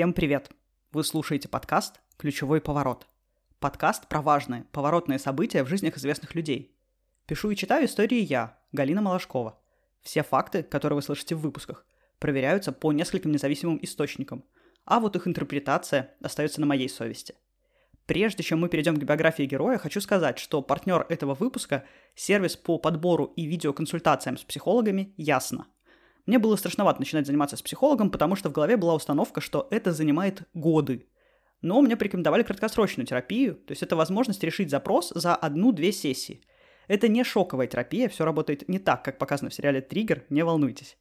Всем привет! Вы слушаете подкаст «Ключевой поворот». Подкаст про важные, поворотные события в жизнях известных людей. Пишу и читаю истории я, Галина Малашкова. Все факты, которые вы слышите в выпусках, проверяются по нескольким независимым источникам, а вот их интерпретация остается на моей совести. Прежде чем мы перейдем к биографии героя, хочу сказать, что партнер этого выпуска – сервис по подбору и видеоконсультациям с психологами «Ясно». Мне было страшновато начинать заниматься с психологом, потому что в голове была установка, что это занимает годы. Но мне порекомендовали краткосрочную терапию, то есть это возможность решить запрос за одну-две сессии. Это не шоковая терапия, все работает не так, как показано в сериале «Триггер», не волнуйтесь.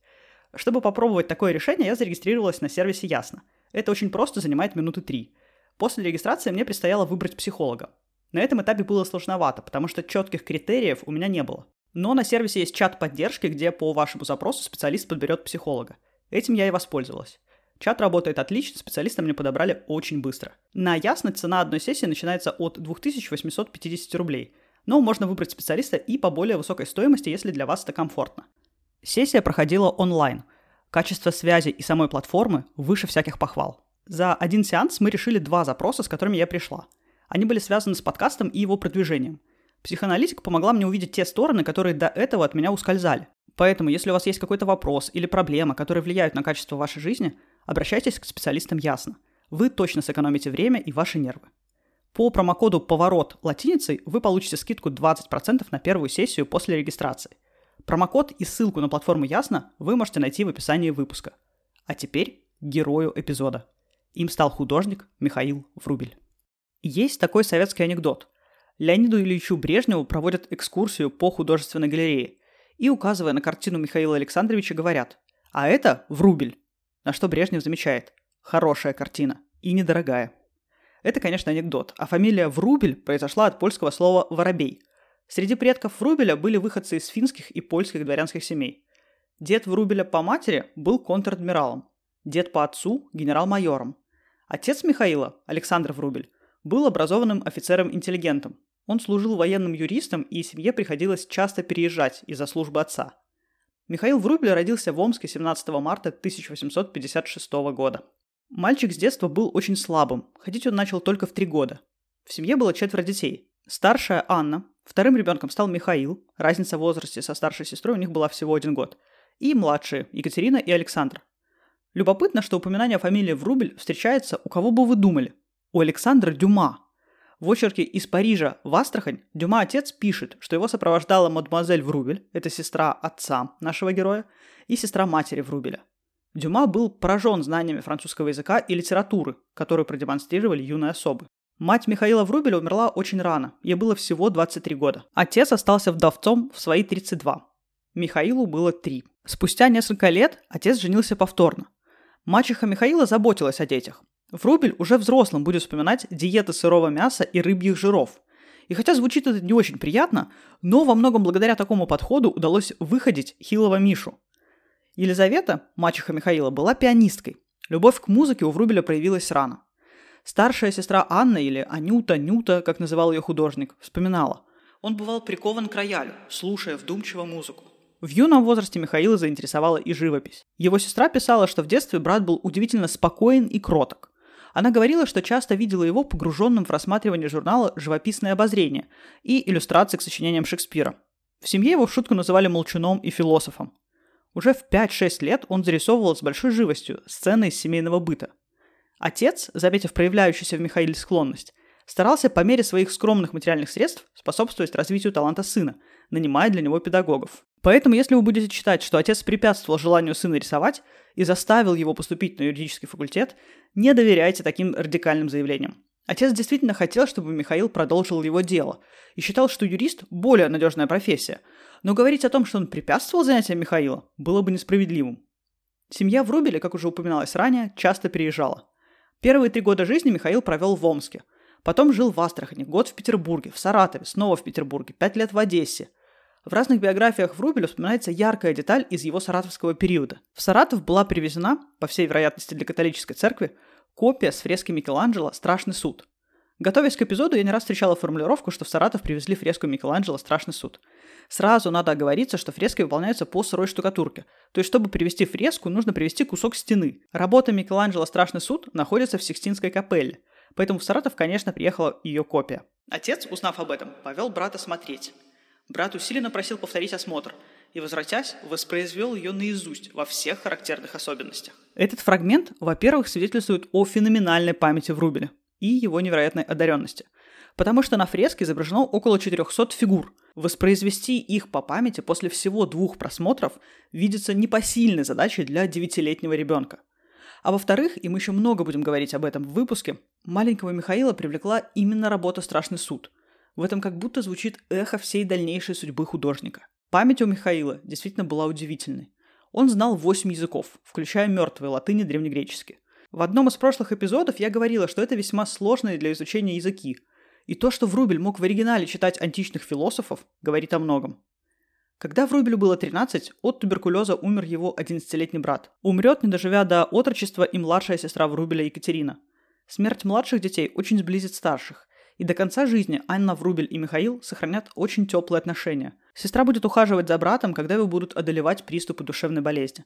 Чтобы попробовать такое решение, я зарегистрировалась на сервисе «Ясно». Это очень просто, занимает минуты три. После регистрации мне предстояло выбрать психолога. На этом этапе было сложновато, потому что четких критериев у меня не было. Но на сервисе есть чат поддержки, где по вашему запросу специалист подберет психолога. Этим я и воспользовалась. Чат работает отлично, специалиста мне подобрали очень быстро. На ясно цена одной сессии начинается от 2850 рублей, но можно выбрать специалиста и по более высокой стоимости, если для вас это комфортно. Сессия проходила онлайн. Качество связи и самой платформы выше всяких похвал. За один сеанс мы решили два запроса, с которыми я пришла. Они были связаны с подкастом и его продвижением – Психоаналитика помогла мне увидеть те стороны, которые до этого от меня ускользали. Поэтому, если у вас есть какой-то вопрос или проблема, которые влияют на качество вашей жизни, обращайтесь к специалистам ясно. Вы точно сэкономите время и ваши нервы. По промокоду «Поворот» латиницей вы получите скидку 20% на первую сессию после регистрации. Промокод и ссылку на платформу Ясно вы можете найти в описании выпуска. А теперь герою эпизода. Им стал художник Михаил Врубель. Есть такой советский анекдот – Леониду Ильичу Брежневу проводят экскурсию по художественной галерее и, указывая на картину Михаила Александровича, говорят «А это Врубель». На что Брежнев замечает «Хорошая картина и недорогая». Это, конечно, анекдот, а фамилия Врубель произошла от польского слова «воробей». Среди предков Врубеля были выходцы из финских и польских дворянских семей. Дед Врубеля по матери был контр-адмиралом, дед по отцу – генерал-майором. Отец Михаила, Александр Врубель, был образованным офицером-интеллигентом, он служил военным юристом, и семье приходилось часто переезжать из-за службы отца. Михаил Врубель родился в Омске 17 марта 1856 года. Мальчик с детства был очень слабым, ходить он начал только в три года. В семье было четверо детей. Старшая Анна, вторым ребенком стал Михаил, разница в возрасте со старшей сестрой у них была всего один год, и младшие Екатерина и Александр. Любопытно, что упоминание фамилии Врубель встречается у кого бы вы думали? У Александра Дюма – в очерке «Из Парижа в Астрахань» Дюма отец пишет, что его сопровождала мадемуазель Врубель, это сестра отца нашего героя, и сестра матери Врубеля. Дюма был поражен знаниями французского языка и литературы, которую продемонстрировали юные особы. Мать Михаила Врубеля умерла очень рано, ей было всего 23 года. Отец остался вдовцом в свои 32. Михаилу было 3. Спустя несколько лет отец женился повторно. Мачеха Михаила заботилась о детях. Врубель уже взрослым будет вспоминать диеты сырого мяса и рыбьих жиров. И хотя звучит это не очень приятно, но во многом благодаря такому подходу удалось выходить хилого Мишу. Елизавета, мачеха Михаила, была пианисткой. Любовь к музыке у Врубеля проявилась рано. Старшая сестра Анна, или Анюта, Нюта, как называл ее художник, вспоминала. Он бывал прикован к роялю, слушая вдумчиво музыку. В юном возрасте Михаила заинтересовала и живопись. Его сестра писала, что в детстве брат был удивительно спокоен и кроток. Она говорила, что часто видела его погруженным в рассматривание журнала «Живописное обозрение» и иллюстрации к сочинениям Шекспира. В семье его в шутку называли молчуном и философом. Уже в 5-6 лет он зарисовывал с большой живостью сцены из семейного быта. Отец, заметив проявляющуюся в Михаиле склонность, старался по мере своих скромных материальных средств способствовать развитию таланта сына, нанимая для него педагогов. Поэтому, если вы будете читать, что отец препятствовал желанию сына рисовать и заставил его поступить на юридический факультет, не доверяйте таким радикальным заявлениям. Отец действительно хотел, чтобы Михаил продолжил его дело и считал, что юрист – более надежная профессия. Но говорить о том, что он препятствовал занятиям Михаила, было бы несправедливым. Семья Врубеля, как уже упоминалось ранее, часто переезжала. Первые три года жизни Михаил провел в Омске. Потом жил в Астрахани, год в Петербурге, в Саратове, снова в Петербурге, пять лет в Одессе – в разных биографиях Врубеля вспоминается яркая деталь из его саратовского периода. В Саратов была привезена, по всей вероятности для католической церкви, копия с фрески Микеланджело «Страшный суд». Готовясь к эпизоду, я не раз встречала формулировку, что в Саратов привезли фреску Микеланджело «Страшный суд». Сразу надо оговориться, что фрески выполняются по сырой штукатурке. То есть, чтобы привести фреску, нужно привести кусок стены. Работа Микеланджело «Страшный суд» находится в Сикстинской капелле. Поэтому в Саратов, конечно, приехала ее копия. Отец, узнав об этом, повел брата смотреть. Брат усиленно просил повторить осмотр и, возвратясь, воспроизвел ее наизусть во всех характерных особенностях. Этот фрагмент, во-первых, свидетельствует о феноменальной памяти Врубеля и его невероятной одаренности. Потому что на фреске изображено около 400 фигур. Воспроизвести их по памяти после всего двух просмотров видится непосильной задачей для девятилетнего ребенка. А во-вторых, и мы еще много будем говорить об этом в выпуске, маленького Михаила привлекла именно работа «Страшный суд». В этом как будто звучит эхо всей дальнейшей судьбы художника. Память у Михаила действительно была удивительной. Он знал восемь языков, включая мертвые латыни древнегреческий. В одном из прошлых эпизодов я говорила, что это весьма сложные для изучения языки. И то, что Врубель мог в оригинале читать античных философов, говорит о многом. Когда Врубелю было 13, от туберкулеза умер его 11-летний брат. Умрет, не доживя до отрочества, и младшая сестра Врубеля Екатерина. Смерть младших детей очень сблизит старших, и до конца жизни Анна Врубель и Михаил сохранят очень теплые отношения. Сестра будет ухаживать за братом, когда его будут одолевать приступы душевной болезни.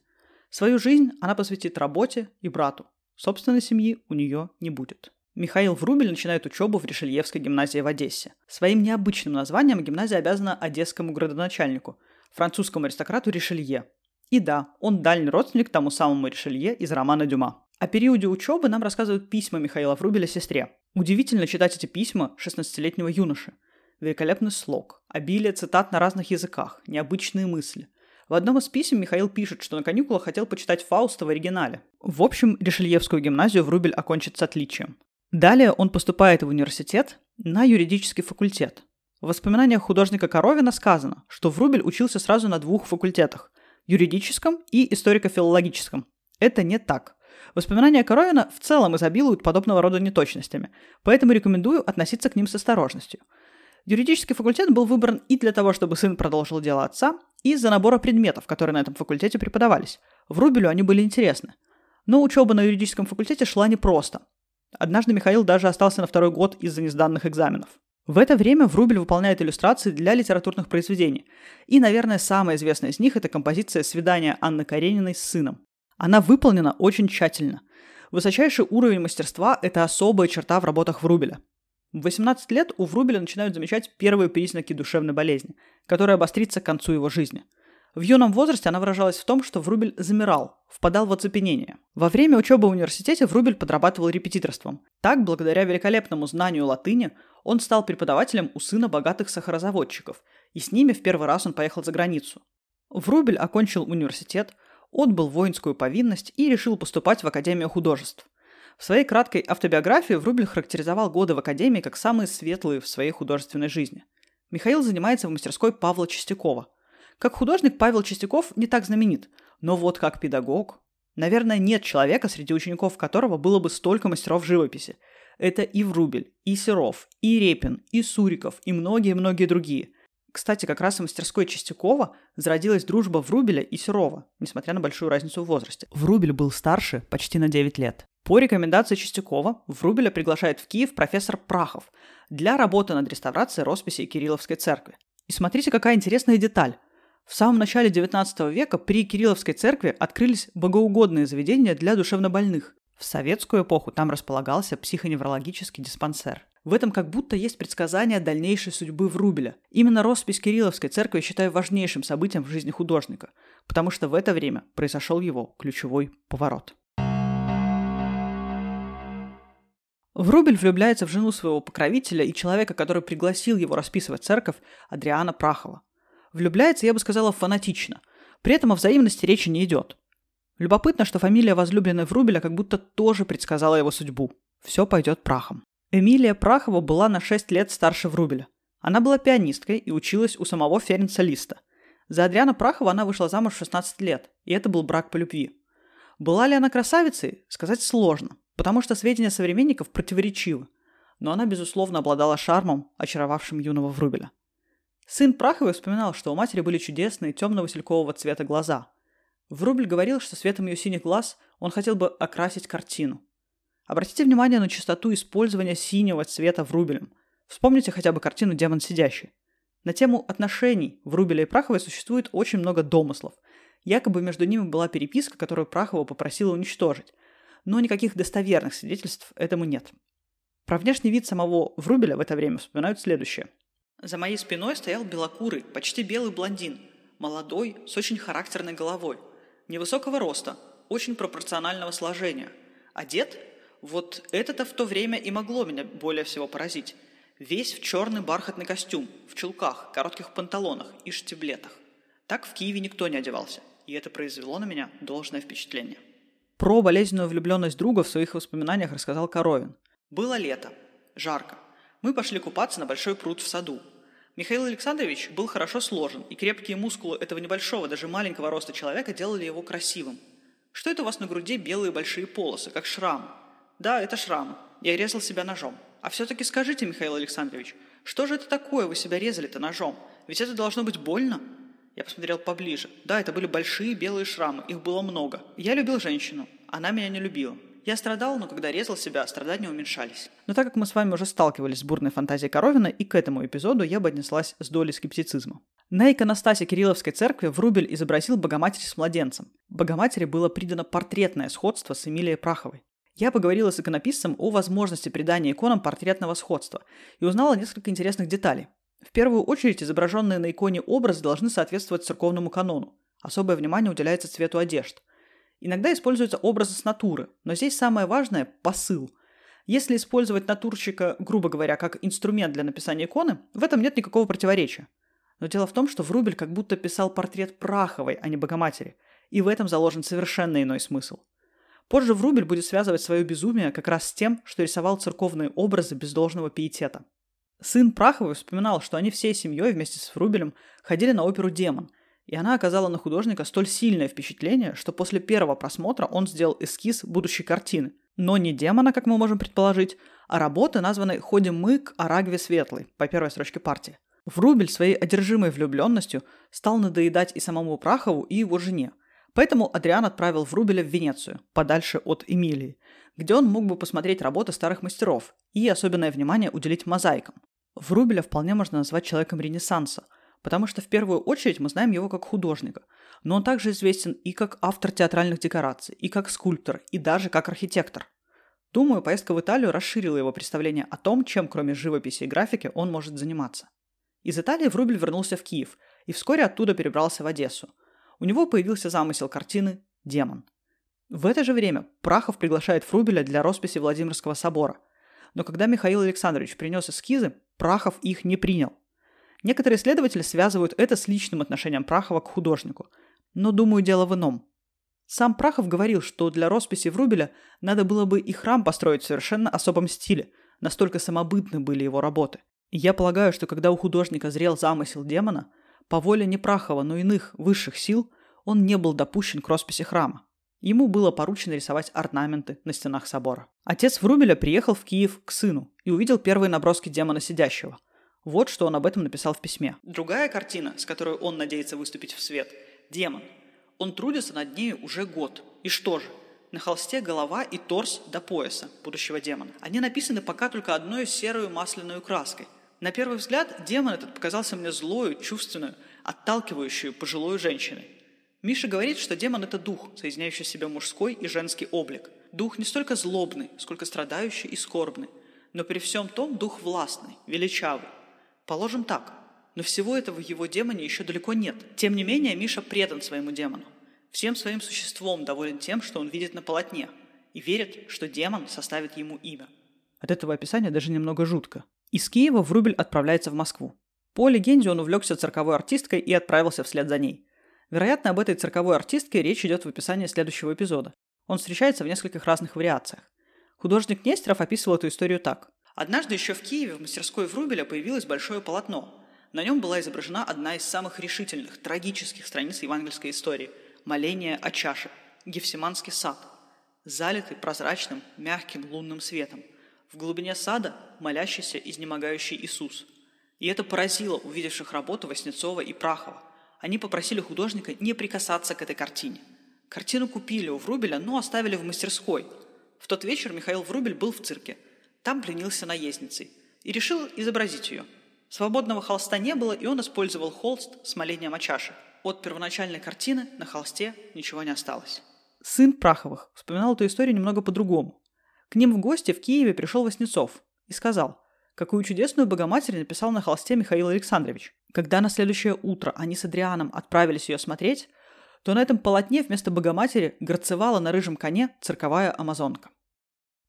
Свою жизнь она посвятит работе и брату. Собственной семьи у нее не будет. Михаил Врубель начинает учебу в Решельевской гимназии в Одессе. Своим необычным названием гимназия обязана одесскому градоначальнику, французскому аристократу Ришелье. И да, он дальний родственник тому самому Ришелье из романа Дюма. О периоде учебы нам рассказывают письма Михаила Врубеля сестре. Удивительно читать эти письма 16-летнего юноши. Великолепный слог, обилие цитат на разных языках, необычные мысли. В одном из писем Михаил пишет, что на каникулах хотел почитать Фауста в оригинале. В общем, Решельевскую гимназию Врубель окончит с отличием. Далее он поступает в университет на юридический факультет. В воспоминаниях художника Коровина сказано, что Врубель учился сразу на двух факультетах – юридическом и историко-филологическом. Это не так. Воспоминания Коровина в целом изобилуют подобного рода неточностями, поэтому рекомендую относиться к ним с осторожностью. Юридический факультет был выбран и для того, чтобы сын продолжил дело отца, и из-за набора предметов, которые на этом факультете преподавались. В Рубелю они были интересны. Но учеба на юридическом факультете шла непросто. Однажды Михаил даже остался на второй год из-за несданных экзаменов. В это время Врубель выполняет иллюстрации для литературных произведений. И, наверное, самая известная из них – это композиция «Свидание Анны Карениной с сыном». Она выполнена очень тщательно. Высочайший уровень мастерства – это особая черта в работах Врубеля. В 18 лет у Врубеля начинают замечать первые признаки душевной болезни, которая обострится к концу его жизни. В юном возрасте она выражалась в том, что Врубель замирал, впадал в оцепенение. Во время учебы в университете Врубель подрабатывал репетиторством. Так, благодаря великолепному знанию латыни, он стал преподавателем у сына богатых сахарозаводчиков, и с ними в первый раз он поехал за границу. Врубель окончил университет, отбыл воинскую повинность и решил поступать в Академию художеств. В своей краткой автобиографии Врубель характеризовал годы в Академии как самые светлые в своей художественной жизни. Михаил занимается в мастерской Павла Чистякова. Как художник Павел Чистяков не так знаменит, но вот как педагог... Наверное, нет человека, среди учеников которого было бы столько мастеров живописи. Это и Врубель, и Серов, и Репин, и Суриков, и многие-многие другие. Кстати, как раз в мастерской Чистякова зародилась дружба Врубеля и Серова, несмотря на большую разницу в возрасте. Врубель был старше почти на 9 лет. По рекомендации Чистякова Врубеля приглашает в Киев профессор Прахов для работы над реставрацией росписей Кирилловской церкви. И смотрите, какая интересная деталь. В самом начале XIX века при Кирилловской церкви открылись богоугодные заведения для душевнобольных. В советскую эпоху там располагался психоневрологический диспансер. В этом как будто есть предсказание дальнейшей судьбы Врубеля. Именно роспись Кирилловской церкви считаю важнейшим событием в жизни художника, потому что в это время произошел его ключевой поворот. Врубель влюбляется в жену своего покровителя и человека, который пригласил его расписывать церковь, Адриана Прахова. Влюбляется, я бы сказала, фанатично. При этом о взаимности речи не идет. Любопытно, что фамилия возлюбленной Врубеля как будто тоже предсказала его судьбу. Все пойдет прахом. Эмилия Прахова была на 6 лет старше Врубеля. Она была пианисткой и училась у самого Ференца Листа. За Адриана Прахова она вышла замуж в 16 лет, и это был брак по любви. Была ли она красавицей, сказать сложно потому что сведения современников противоречивы, но она, безусловно, обладала шармом, очаровавшим юного Врубеля. Сын Праховой вспоминал, что у матери были чудесные темно-василькового цвета глаза. Врубель говорил, что светом ее синих глаз он хотел бы окрасить картину. Обратите внимание на частоту использования синего цвета Врубелем. Вспомните хотя бы картину «Демон сидящий». На тему отношений Врубеля и Праховой существует очень много домыслов. Якобы между ними была переписка, которую Прахова попросила уничтожить. Но никаких достоверных свидетельств этому нет. Про внешний вид самого Врубеля в это время вспоминают следующее. За моей спиной стоял белокурый, почти белый блондин, молодой, с очень характерной головой, невысокого роста, очень пропорционального сложения. Одет? Вот это-то в то время и могло меня более всего поразить. Весь в черный бархатный костюм, в чулках, коротких панталонах и штиблетах. Так в Киеве никто не одевался, и это произвело на меня должное впечатление. Про болезненную влюбленность друга в своих воспоминаниях рассказал Коровин. Было лето, жарко. Мы пошли купаться на большой пруд в саду. Михаил Александрович был хорошо сложен, и крепкие мускулы этого небольшого, даже маленького роста человека делали его красивым. Что это у вас на груди белые большие полосы, как шрам? Да, это шрам. Я резал себя ножом. А все-таки скажите, Михаил Александрович, что же это такое вы себя резали-то ножом? Ведь это должно быть больно. Я посмотрел поближе. Да, это были большие белые шрамы, их было много. Я любил женщину, она меня не любила. Я страдал, но когда резал себя, страдания уменьшались. Но так как мы с вами уже сталкивались с бурной фантазией Коровина, и к этому эпизоду я бы отнеслась с долей скептицизма. На иконостасе Кирилловской церкви Врубель изобразил Богоматерь с младенцем. Богоматери было придано портретное сходство с Эмилией Праховой. Я поговорила с иконописцем о возможности придания иконам портретного сходства и узнала несколько интересных деталей. В первую очередь, изображенные на иконе образы должны соответствовать церковному канону. Особое внимание уделяется цвету одежд – Иногда используются образы с натуры, но здесь самое важное – посыл. Если использовать натурщика, грубо говоря, как инструмент для написания иконы, в этом нет никакого противоречия. Но дело в том, что Врубель как будто писал портрет Праховой, а не Богоматери, и в этом заложен совершенно иной смысл. Позже Врубель будет связывать свое безумие как раз с тем, что рисовал церковные образы без должного пиетета. Сын Праховой вспоминал, что они всей семьей вместе с Врубелем ходили на оперу «Демон», и она оказала на художника столь сильное впечатление, что после первого просмотра он сделал эскиз будущей картины. Но не демона, как мы можем предположить, а работы, названной «Ходим мы к Арагве Светлой» по первой строчке партии. Врубель своей одержимой влюбленностью стал надоедать и самому Прахову, и его жене. Поэтому Адриан отправил Врубеля в Венецию, подальше от Эмилии, где он мог бы посмотреть работы старых мастеров и особенное внимание уделить мозаикам. Врубеля вполне можно назвать человеком Ренессанса – потому что в первую очередь мы знаем его как художника, но он также известен и как автор театральных декораций, и как скульптор, и даже как архитектор. Думаю, поездка в Италию расширила его представление о том, чем кроме живописи и графики он может заниматься. Из Италии Врубель вернулся в Киев и вскоре оттуда перебрался в Одессу. У него появился замысел картины «Демон». В это же время Прахов приглашает Врубеля для росписи Владимирского собора. Но когда Михаил Александрович принес эскизы, Прахов их не принял – Некоторые исследователи связывают это с личным отношением Прахова к художнику. Но, думаю, дело в ином. Сам Прахов говорил, что для росписи Врубеля надо было бы и храм построить в совершенно особом стиле, настолько самобытны были его работы. И я полагаю, что когда у художника зрел замысел демона, по воле не Прахова, но иных высших сил, он не был допущен к росписи храма. Ему было поручено рисовать орнаменты на стенах собора. Отец Врубеля приехал в Киев к сыну и увидел первые наброски демона сидящего – вот что он об этом написал в письме. Другая картина, с которой он надеется выступить в свет – «Демон». Он трудится над ней уже год. И что же? На холсте голова и торс до пояса будущего демона. Они написаны пока только одной серую масляную краской. На первый взгляд демон этот показался мне злою, чувственную, отталкивающую пожилую женщиной. Миша говорит, что демон – это дух, соединяющий в себе мужской и женский облик. Дух не столько злобный, сколько страдающий и скорбный. Но при всем том дух властный, величавый, Положим так. Но всего этого в его демоне еще далеко нет. Тем не менее, Миша предан своему демону. Всем своим существом доволен тем, что он видит на полотне, и верит, что демон составит ему имя. От этого описания даже немного жутко. Из Киева Врубель отправляется в Москву. По легенде он увлекся цирковой артисткой и отправился вслед за ней. Вероятно, об этой цирковой артистке речь идет в описании следующего эпизода. Он встречается в нескольких разных вариациях. Художник Нестеров описывал эту историю так. Однажды еще в Киеве в мастерской Врубеля появилось большое полотно. На нем была изображена одна из самых решительных, трагических страниц евангельской истории – моление о чаше, Гефсиманский сад, залитый прозрачным, мягким лунным светом. В глубине сада молящийся, изнемогающий Иисус. И это поразило увидевших работу Васнецова и Прахова. Они попросили художника не прикасаться к этой картине. Картину купили у Врубеля, но оставили в мастерской – В тот вечер Михаил Врубель был в цирке. Там пленился наездницей и решил изобразить ее. Свободного холста не было, и он использовал холст с молением о чаше. От первоначальной картины на холсте ничего не осталось. Сын Праховых вспоминал эту историю немного по-другому. К ним в гости в Киеве пришел Васнецов и сказал, какую чудесную Богоматерь написал на холсте Михаил Александрович. Когда на следующее утро они с Адрианом отправились ее смотреть, то на этом полотне вместо Богоматери горцевала на рыжем коне цирковая амазонка.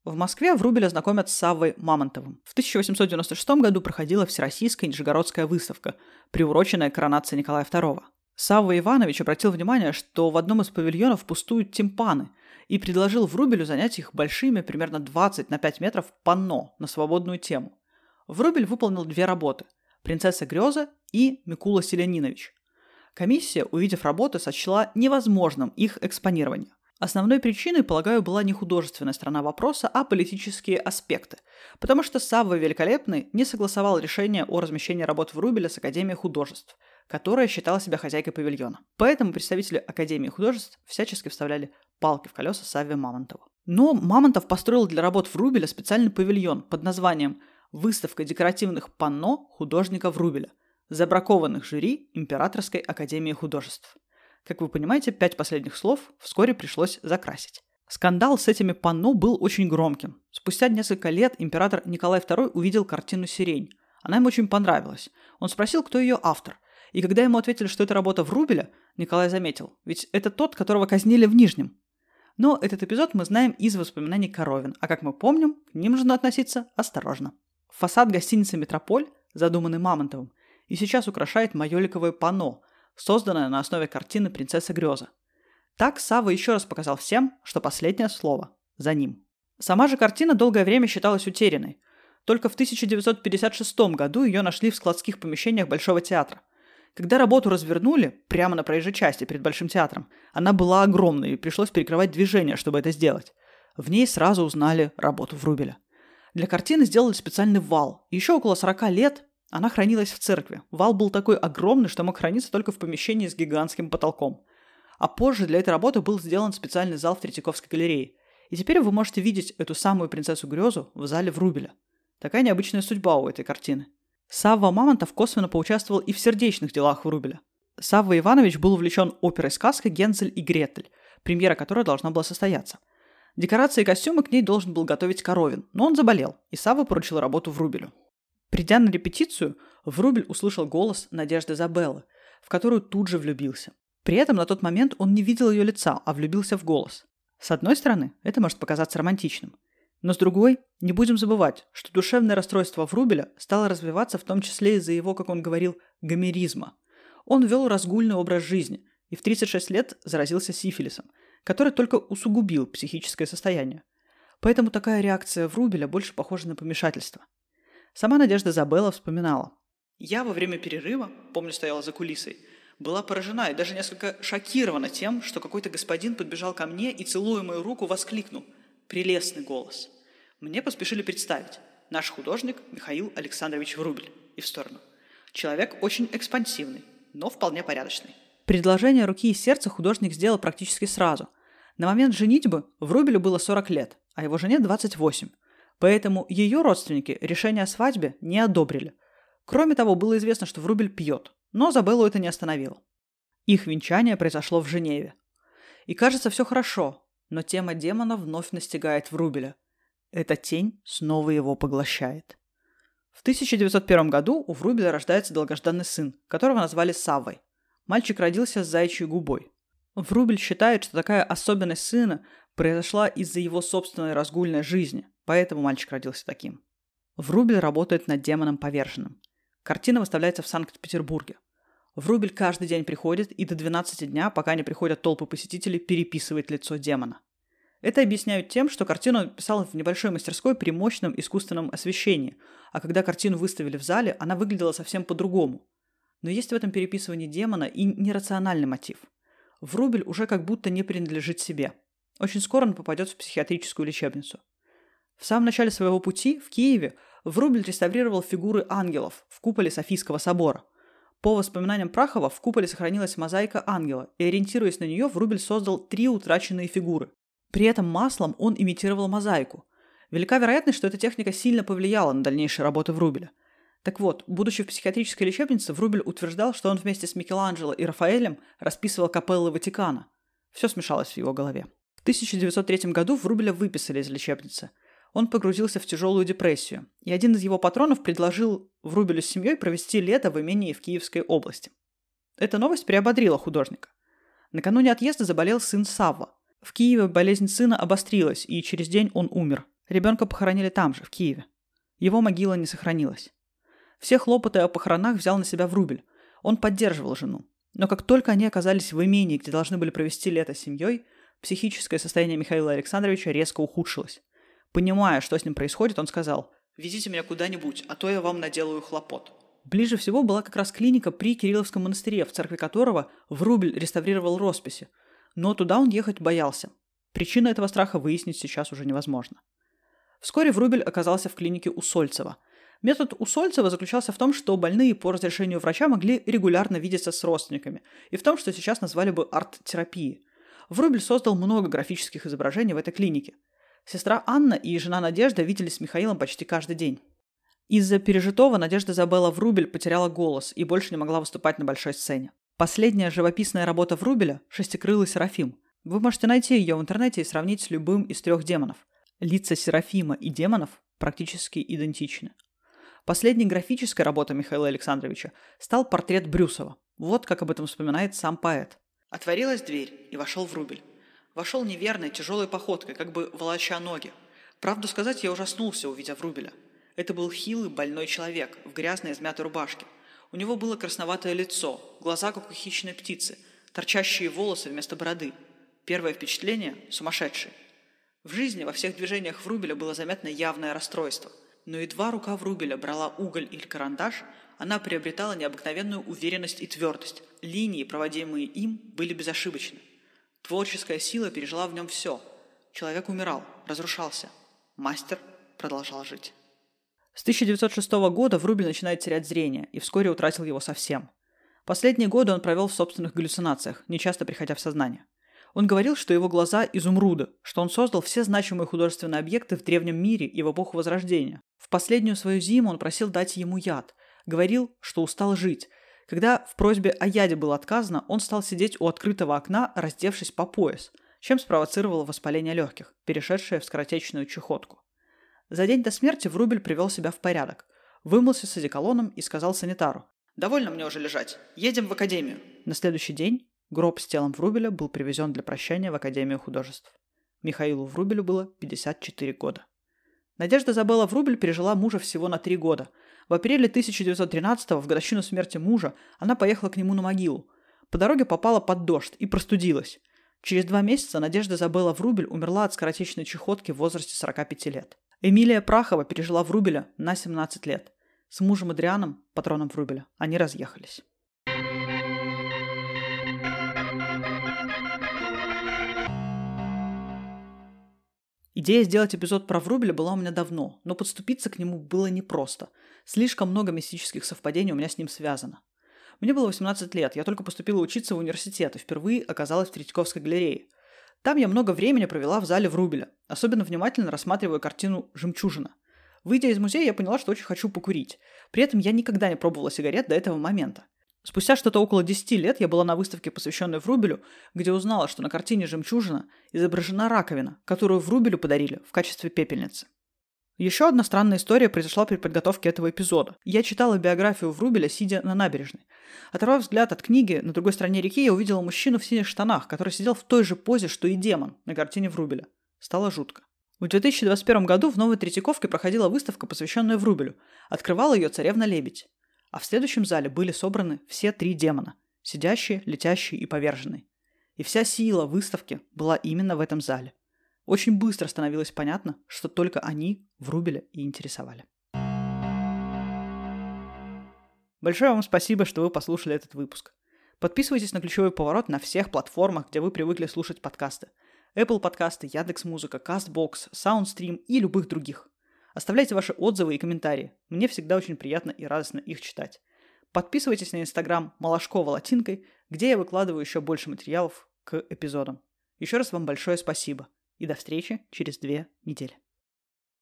В Москве Врубеля знакомят с Саввой Мамонтовым. В 1896 году проходила Всероссийская Нижегородская выставка, приуроченная к коронации Николая II. Савва Иванович обратил внимание, что в одном из павильонов пустуют тимпаны и предложил Врубелю занять их большими, примерно 20 на 5 метров, панно на свободную тему. Врубель выполнил две работы – «Принцесса Греза» и «Микула Селянинович». Комиссия, увидев работы, сочла невозможным их экспонирование. Основной причиной, полагаю, была не художественная сторона вопроса, а политические аспекты, потому что Савва Великолепный не согласовал решение о размещении работ Врубеля с Академией художеств, которая считала себя хозяйкой павильона. Поэтому представители Академии художеств всячески вставляли палки в колеса Савве Мамонтову. Но Мамонтов построил для работ Врубеля специальный павильон под названием «Выставка декоративных панно художника Врубеля», забракованных жюри Императорской Академии художеств. Как вы понимаете, пять последних слов вскоре пришлось закрасить. Скандал с этими панно был очень громким. Спустя несколько лет император Николай II увидел картину «Сирень». Она ему очень понравилась. Он спросил, кто ее автор. И когда ему ответили, что это работа Врубеля, Николай заметил, ведь это тот, которого казнили в Нижнем. Но этот эпизод мы знаем из воспоминаний Коровин, а как мы помним, к ним нужно относиться осторожно. Фасад гостиницы «Метрополь», задуманный Мамонтовым, и сейчас украшает майоликовое панно, созданное на основе картины «Принцесса Греза». Так Сава еще раз показал всем, что последнее слово за ним. Сама же картина долгое время считалась утерянной. Только в 1956 году ее нашли в складских помещениях Большого театра. Когда работу развернули, прямо на проезжей части перед Большим театром, она была огромной и пришлось перекрывать движение, чтобы это сделать. В ней сразу узнали работу Врубеля. Для картины сделали специальный вал. Еще около 40 лет она хранилась в церкви. Вал был такой огромный, что мог храниться только в помещении с гигантским потолком. А позже для этой работы был сделан специальный зал в Третьяковской галерее. И теперь вы можете видеть эту самую принцессу Грезу в зале Врубеля. Такая необычная судьба у этой картины. Савва Мамонтов косвенно поучаствовал и в сердечных делах Врубеля. Савва Иванович был увлечен оперой-сказкой «Гензель и Гретель», премьера которой должна была состояться. Декорации и костюмы к ней должен был готовить Коровин, но он заболел, и Савва поручил работу Врубелю. Придя на репетицию, Врубель услышал голос Надежды Забеллы, в которую тут же влюбился. При этом на тот момент он не видел ее лица, а влюбился в голос. С одной стороны, это может показаться романтичным. Но с другой, не будем забывать, что душевное расстройство Врубеля стало развиваться в том числе из-за его, как он говорил, гомеризма. Он вел разгульный образ жизни и в 36 лет заразился сифилисом, который только усугубил психическое состояние. Поэтому такая реакция Врубеля больше похожа на помешательство – Сама Надежда Забелла вспоминала. «Я во время перерыва, помню, стояла за кулисой, была поражена и даже несколько шокирована тем, что какой-то господин подбежал ко мне и, целуя мою руку, воскликнул «Прелестный голос!». Мне поспешили представить наш художник Михаил Александрович Врубель и в сторону. Человек очень экспансивный, но вполне порядочный. Предложение руки и сердца художник сделал практически сразу. На момент женитьбы Врубелю было 40 лет, а его жене 28 – Поэтому ее родственники решение о свадьбе не одобрили. Кроме того, было известно, что Врубель пьет, но Забеллу это не остановило. Их венчание произошло в Женеве. И кажется, все хорошо, но тема демона вновь настигает Врубеля. Эта тень снова его поглощает. В 1901 году у Врубеля рождается долгожданный сын, которого назвали Саввой. Мальчик родился с заячьей губой. Врубель считает, что такая особенность сына произошла из-за его собственной разгульной жизни – Поэтому мальчик родился таким. Врубель работает над демоном поверженным. Картина выставляется в Санкт-Петербурге. Врубель каждый день приходит и до 12 дня, пока не приходят толпы посетителей, переписывает лицо демона. Это объясняют тем, что картину писал в небольшой мастерской при мощном искусственном освещении, а когда картину выставили в зале, она выглядела совсем по-другому. Но есть в этом переписывании демона и нерациональный мотив. Врубель уже как будто не принадлежит себе. Очень скоро он попадет в психиатрическую лечебницу – в самом начале своего пути в Киеве Врубель реставрировал фигуры ангелов в куполе Софийского собора. По воспоминаниям Прахова, в куполе сохранилась мозаика ангела, и ориентируясь на нее, Врубель создал три утраченные фигуры. При этом маслом он имитировал мозаику. Велика вероятность, что эта техника сильно повлияла на дальнейшие работы Врубеля. Так вот, будучи в психиатрической лечебнице, Врубель утверждал, что он вместе с Микеланджело и Рафаэлем расписывал капеллы Ватикана. Все смешалось в его голове. В 1903 году Врубеля выписали из лечебницы. Он погрузился в тяжелую депрессию, и один из его патронов предложил Врубелю с семьей провести лето в имении в Киевской области. Эта новость приободрила художника. Накануне отъезда заболел сын Савва. В Киеве болезнь сына обострилась, и через день он умер. Ребенка похоронили там же, в Киеве. Его могила не сохранилась. Все хлопоты о похоронах взял на себя Врубель. Он поддерживал жену. Но как только они оказались в имении, где должны были провести лето с семьей, психическое состояние Михаила Александровича резко ухудшилось. Понимая, что с ним происходит, он сказал «Везите меня куда-нибудь, а то я вам наделаю хлопот». Ближе всего была как раз клиника при Кирилловском монастыре, в церкви которого Врубель реставрировал росписи. Но туда он ехать боялся. Причина этого страха выяснить сейчас уже невозможно. Вскоре Врубель оказался в клинике у Сольцева – Метод Усольцева заключался в том, что больные по разрешению врача могли регулярно видеться с родственниками, и в том, что сейчас назвали бы арт-терапией. Врубель создал много графических изображений в этой клинике. Сестра Анна и жена Надежда виделись с Михаилом почти каждый день. Из-за пережитого Надежда Забелла Врубель потеряла голос и больше не могла выступать на большой сцене. Последняя живописная работа Врубеля – «Шестикрылый Серафим». Вы можете найти ее в интернете и сравнить с любым из трех демонов. Лица Серафима и демонов практически идентичны. Последней графической работой Михаила Александровича стал портрет Брюсова. Вот как об этом вспоминает сам поэт. Отворилась дверь, и вошел Врубель. Вошел неверной, тяжелой походкой, как бы волоча ноги. Правду сказать, я ужаснулся, увидя Врубеля. Это был хилый, больной человек в грязной, измятой рубашке. У него было красноватое лицо, глаза, как у хищной птицы, торчащие волосы вместо бороды. Первое впечатление – сумасшедший. В жизни во всех движениях Врубеля было заметно явное расстройство – но едва рука Врубеля брала уголь или карандаш, она приобретала необыкновенную уверенность и твердость. Линии, проводимые им, были безошибочны. Творческая сила пережила в нем все. Человек умирал, разрушался. Мастер продолжал жить. С 1906 года Врубель начинает терять зрение и вскоре утратил его совсем. Последние годы он провел в собственных галлюцинациях, нечасто приходя в сознание. Он говорил, что его глаза – изумруды, что он создал все значимые художественные объекты в древнем мире и в эпоху Возрождения. В последнюю свою зиму он просил дать ему яд. Говорил, что устал жить. Когда в просьбе о яде было отказано, он стал сидеть у открытого окна, раздевшись по пояс, чем спровоцировало воспаление легких, перешедшее в скоротечную чехотку. За день до смерти Врубель привел себя в порядок, вымылся с одеколоном и сказал санитару «Довольно мне уже лежать. Едем в академию». На следующий день Гроб с телом Врубеля был привезен для прощания в Академию художеств. Михаилу Врубелю было 54 года. Надежда Забелла Врубель пережила мужа всего на три года. В апреле 1913 в годовщину смерти мужа, она поехала к нему на могилу. По дороге попала под дождь и простудилась. Через два месяца Надежда Забелла Врубель умерла от скоротечной чехотки в возрасте 45 лет. Эмилия Прахова пережила Врубеля на 17 лет. С мужем Адрианом, патроном Врубеля, они разъехались. Идея сделать эпизод про Врубеля была у меня давно, но подступиться к нему было непросто. Слишком много мистических совпадений у меня с ним связано. Мне было 18 лет, я только поступила учиться в университет и впервые оказалась в Третьяковской галерее. Там я много времени провела в зале Врубеля, особенно внимательно рассматривая картину «Жемчужина». Выйдя из музея, я поняла, что очень хочу покурить. При этом я никогда не пробовала сигарет до этого момента. Спустя что-то около 10 лет я была на выставке, посвященной Врубелю, где узнала, что на картине «Жемчужина» изображена раковина, которую Врубелю подарили в качестве пепельницы. Еще одна странная история произошла при подготовке этого эпизода. Я читала биографию Врубеля, сидя на набережной. Оторвав взгляд от книги, на другой стороне реки я увидела мужчину в синих штанах, который сидел в той же позе, что и демон на картине Врубеля. Стало жутко. В 2021 году в Новой Третьяковке проходила выставка, посвященная Врубелю. Открывала ее царевна-лебедь а в следующем зале были собраны все три демона – сидящие, летящие и поверженные. И вся сила выставки была именно в этом зале. Очень быстро становилось понятно, что только они Врубеля и интересовали. Большое вам спасибо, что вы послушали этот выпуск. Подписывайтесь на ключевой поворот на всех платформах, где вы привыкли слушать подкасты. Apple подкасты, Яндекс.Музыка, Castbox, Soundstream и любых других. Оставляйте ваши отзывы и комментарии. Мне всегда очень приятно и радостно их читать. Подписывайтесь на инстаграм Малашкова латинкой, где я выкладываю еще больше материалов к эпизодам. Еще раз вам большое спасибо. И до встречи через две недели.